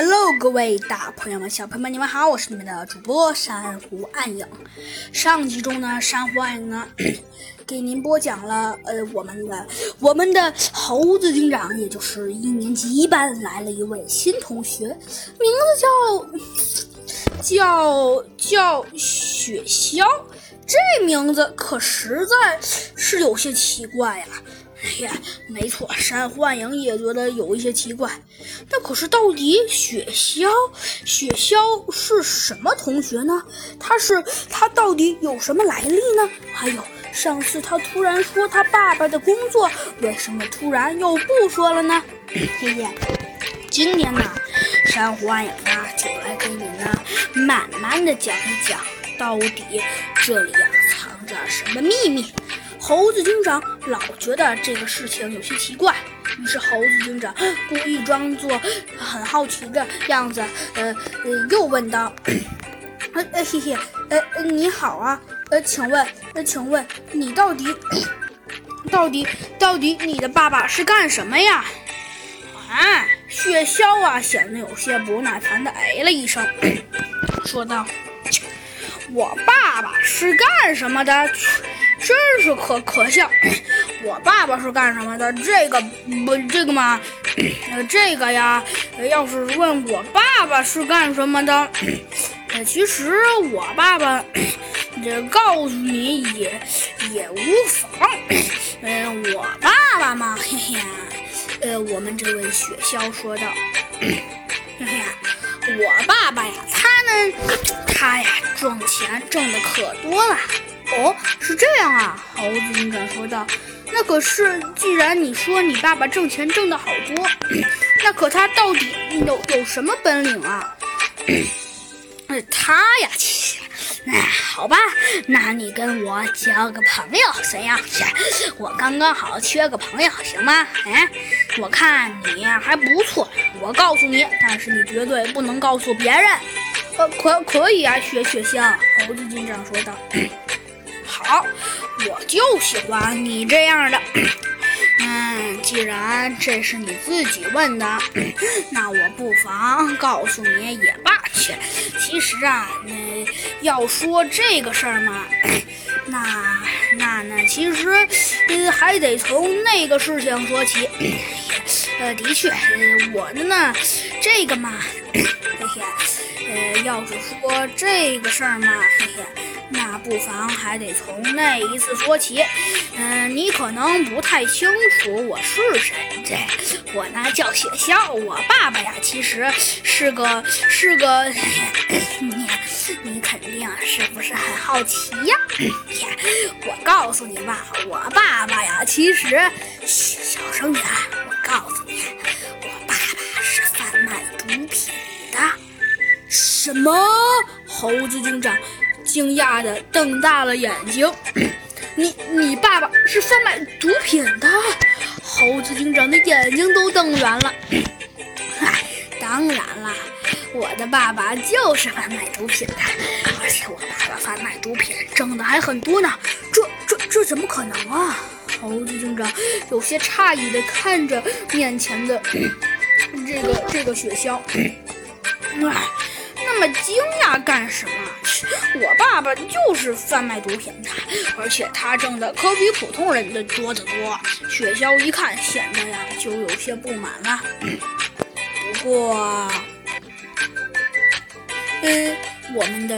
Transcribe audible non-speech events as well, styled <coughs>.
Hello，各位大朋友们、小朋友们，你们好，我是你们的主播珊瑚暗影。上集中呢，珊瑚暗影呢 <clears throat> 给您播讲了呃我们的我们的猴子警长，也就是一年级一班来了一位新同学，名字叫叫叫雪香，这名字可实在是有些奇怪呀。哎呀，没错，山幻影也觉得有一些奇怪。那可是，到底雪鸮，雪鸮是什么同学呢？他是他到底有什么来历呢？还有，上次他突然说他爸爸的工作，为什么突然又不说了呢？<clears throat> 嘿嘿，今天呢，珊瑚暗影呢就来给你呢慢慢的讲一讲，到底这里呀藏着什么秘密。猴子警长老觉得这个事情有些奇怪，于是猴子警长故意装作很好奇的样子，呃呃，又问道：“ <coughs> 呃呃嘿嘿，呃你好啊，呃请问，呃请问你到底 <coughs> 到底到底你的爸爸是干什么呀？”啊，雪鸮啊显得有些不耐烦的哎了一声，<coughs> 说道：“我爸爸是干什么的？”真是可可笑！<clears throat> 我爸爸是干什么的？这个不这个嘛？<clears throat> 呃，这个呀，要是问我爸爸是干什么的，<clears throat> 呃，其实我爸爸这告诉你也也无妨。嗯，我爸爸嘛，嘿嘿，呃，我们这位雪鸮说道，嘿嘿，我爸爸呀，他呢，他呀，挣钱挣的可多了。哦，是这样啊，猴子警长说道。那可是，既然你说你爸爸挣钱挣的好多，<coughs> 那可他到底有有什么本领啊？<coughs> 他呀，哎，好吧，那你跟我交个朋友怎样？我刚刚好缺个朋友，行吗？哎，我看你还不错，我告诉你，但是你绝对不能告诉别人。呃，可可以啊，雪雪香，猴子警长说道。好，我就喜欢你这样的。嗯，既然这是你自己问的，<clears throat> 那我不妨告诉你也罢。去，其实啊，那要说这个事儿嘛，那那那其实，呃，还得从那个事情说起。呃，的确，我的呢，这个嘛，<coughs> 嘿嘿，呃，要是说这个事儿嘛，嘿嘿。那不妨还得从那一次说起。嗯，你可能不太清楚我是谁。这我呢叫雪鸮，我爸爸呀其实是个是个。<clears throat> 你你肯定是不是很好奇呀？我告诉你吧，我爸爸呀其实小声点，我告诉你，我爸爸是贩卖毒品的。什么？猴子警长。惊讶的瞪大了眼睛，<clears throat> 你你爸爸是贩卖毒品的？猴子警长的眼睛都瞪圆了。嗨，<clears throat> 当然了，我的爸爸就是贩卖毒品的，而且我爸爸贩卖毒品挣的还很多呢。这这这怎么可能啊？猴子警长有些诧异的看着面前的 <clears throat> 这个这个雪橇。哎，那么惊讶干什么？我爸爸就是贩卖毒品的，而且他挣的可比普通人的多得多。雪橇一看，显得呀就有些不满了。不过，嗯，我们的